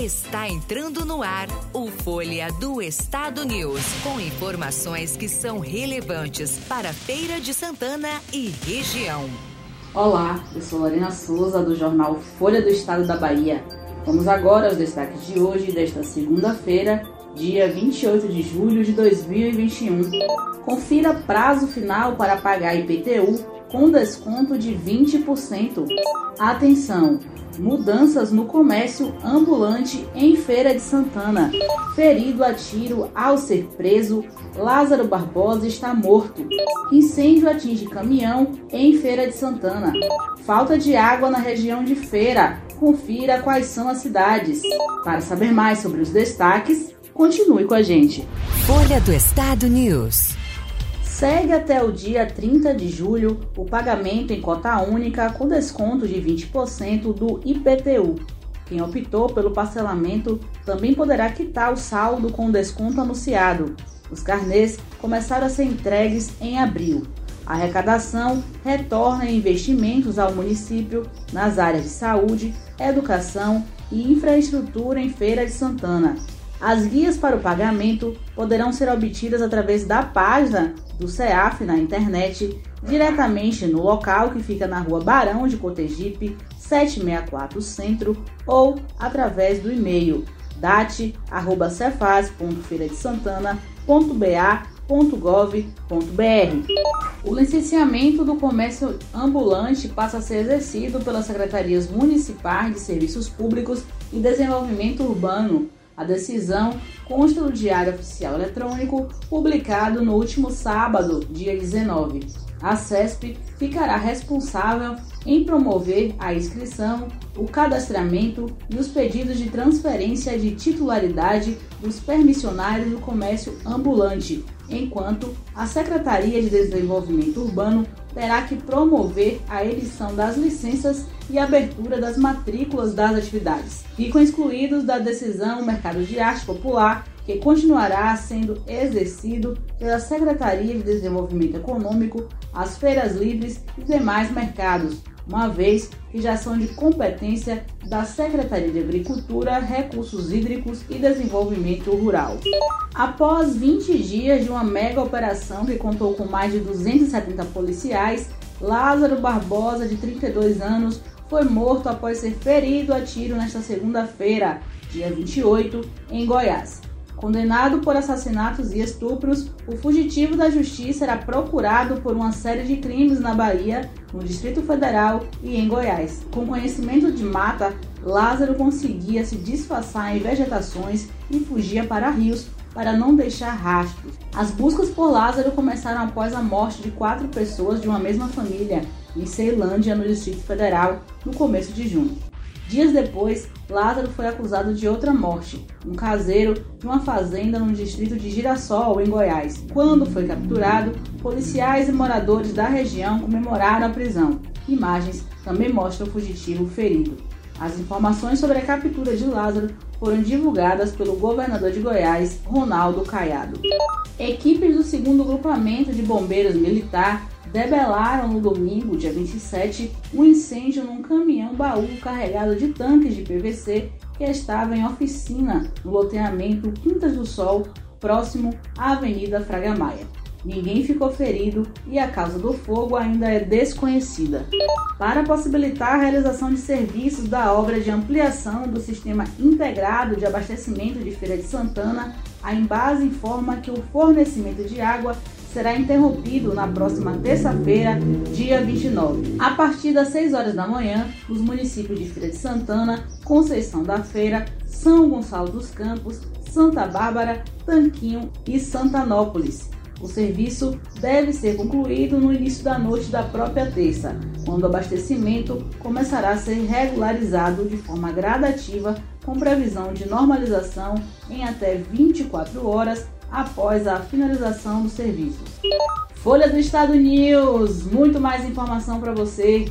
Está entrando no ar o Folha do Estado News, com informações que são relevantes para Feira de Santana e região. Olá, eu sou Lorena Souza do jornal Folha do Estado da Bahia. Vamos agora aos destaques de hoje, desta segunda-feira, dia 28 de julho de 2021. Confira prazo final para pagar IPTU com desconto de 20%. Atenção! Mudanças no comércio ambulante em Feira de Santana. Ferido a tiro ao ser preso, Lázaro Barbosa está morto. Incêndio atinge caminhão em Feira de Santana. Falta de água na região de Feira. Confira quais são as cidades. Para saber mais sobre os destaques, continue com a gente. Folha do Estado News. Segue até o dia 30 de julho o pagamento em cota única com desconto de 20% do IPTU. Quem optou pelo parcelamento também poderá quitar o saldo com desconto anunciado. Os carnês começaram a ser entregues em abril. A arrecadação retorna em investimentos ao município nas áreas de saúde, educação e infraestrutura em Feira de Santana. As guias para o pagamento poderão ser obtidas através da página do CEAF na internet, diretamente no local que fica na rua Barão de Cotegipe, 764 Centro, ou através do e-mail date.feiradesantana.ba.gov.br. O licenciamento do comércio ambulante passa a ser exercido pelas secretarias municipais de serviços públicos e desenvolvimento urbano a decisão consta no Diário Oficial Eletrônico, publicado no último sábado, dia 19. A CESP ficará responsável em promover a inscrição, o cadastramento e os pedidos de transferência de titularidade dos permissionários do comércio ambulante, enquanto a Secretaria de Desenvolvimento Urbano terá que promover a edição das licenças e abertura das matrículas das atividades. Ficam excluídos da decisão o mercado de arte popular, que continuará sendo exercido pela Secretaria de Desenvolvimento Econômico, as feiras livres e demais mercados, uma vez que já são de competência da Secretaria de Agricultura, Recursos Hídricos e Desenvolvimento Rural. Após 20 dias de uma mega operação que contou com mais de 270 policiais, Lázaro Barbosa, de 32 anos, foi morto após ser ferido a tiro nesta segunda-feira, dia 28, em Goiás. Condenado por assassinatos e estupros, o fugitivo da justiça era procurado por uma série de crimes na Bahia, no Distrito Federal e em Goiás. Com conhecimento de mata, Lázaro conseguia se disfarçar em vegetações e fugia para rios para não deixar rastros. As buscas por Lázaro começaram após a morte de quatro pessoas de uma mesma família em Ceilândia, no Distrito Federal, no começo de junho. Dias depois, Lázaro foi acusado de outra morte, um caseiro de uma fazenda no distrito de Girassol, em Goiás. Quando foi capturado, policiais e moradores da região comemoraram a prisão. Imagens também mostram o fugitivo ferido. As informações sobre a captura de Lázaro foram divulgadas pelo governador de Goiás, Ronaldo Caiado. Equipes do segundo grupamento de bombeiros militar debelaram no domingo, dia 27, um incêndio num caminhão baú carregado de tanques de PVC que estava em oficina no loteamento Quintas do Sol, próximo à Avenida Fraga Maia. Ninguém ficou ferido e a causa do fogo ainda é desconhecida. Para possibilitar a realização de serviços da obra de ampliação do sistema integrado de abastecimento de Feira de Santana, a Embase informa que o fornecimento de água será interrompido na próxima terça-feira, dia 29. A partir das 6 horas da manhã, os municípios de Feira de Santana, Conceição da Feira, São Gonçalo dos Campos, Santa Bárbara, Tanquinho e Santanópolis. O serviço deve ser concluído no início da noite da própria terça, quando o abastecimento começará a ser regularizado de forma gradativa, com previsão de normalização em até 24 horas após a finalização dos serviços. Folha do Estado News, muito mais informação para você.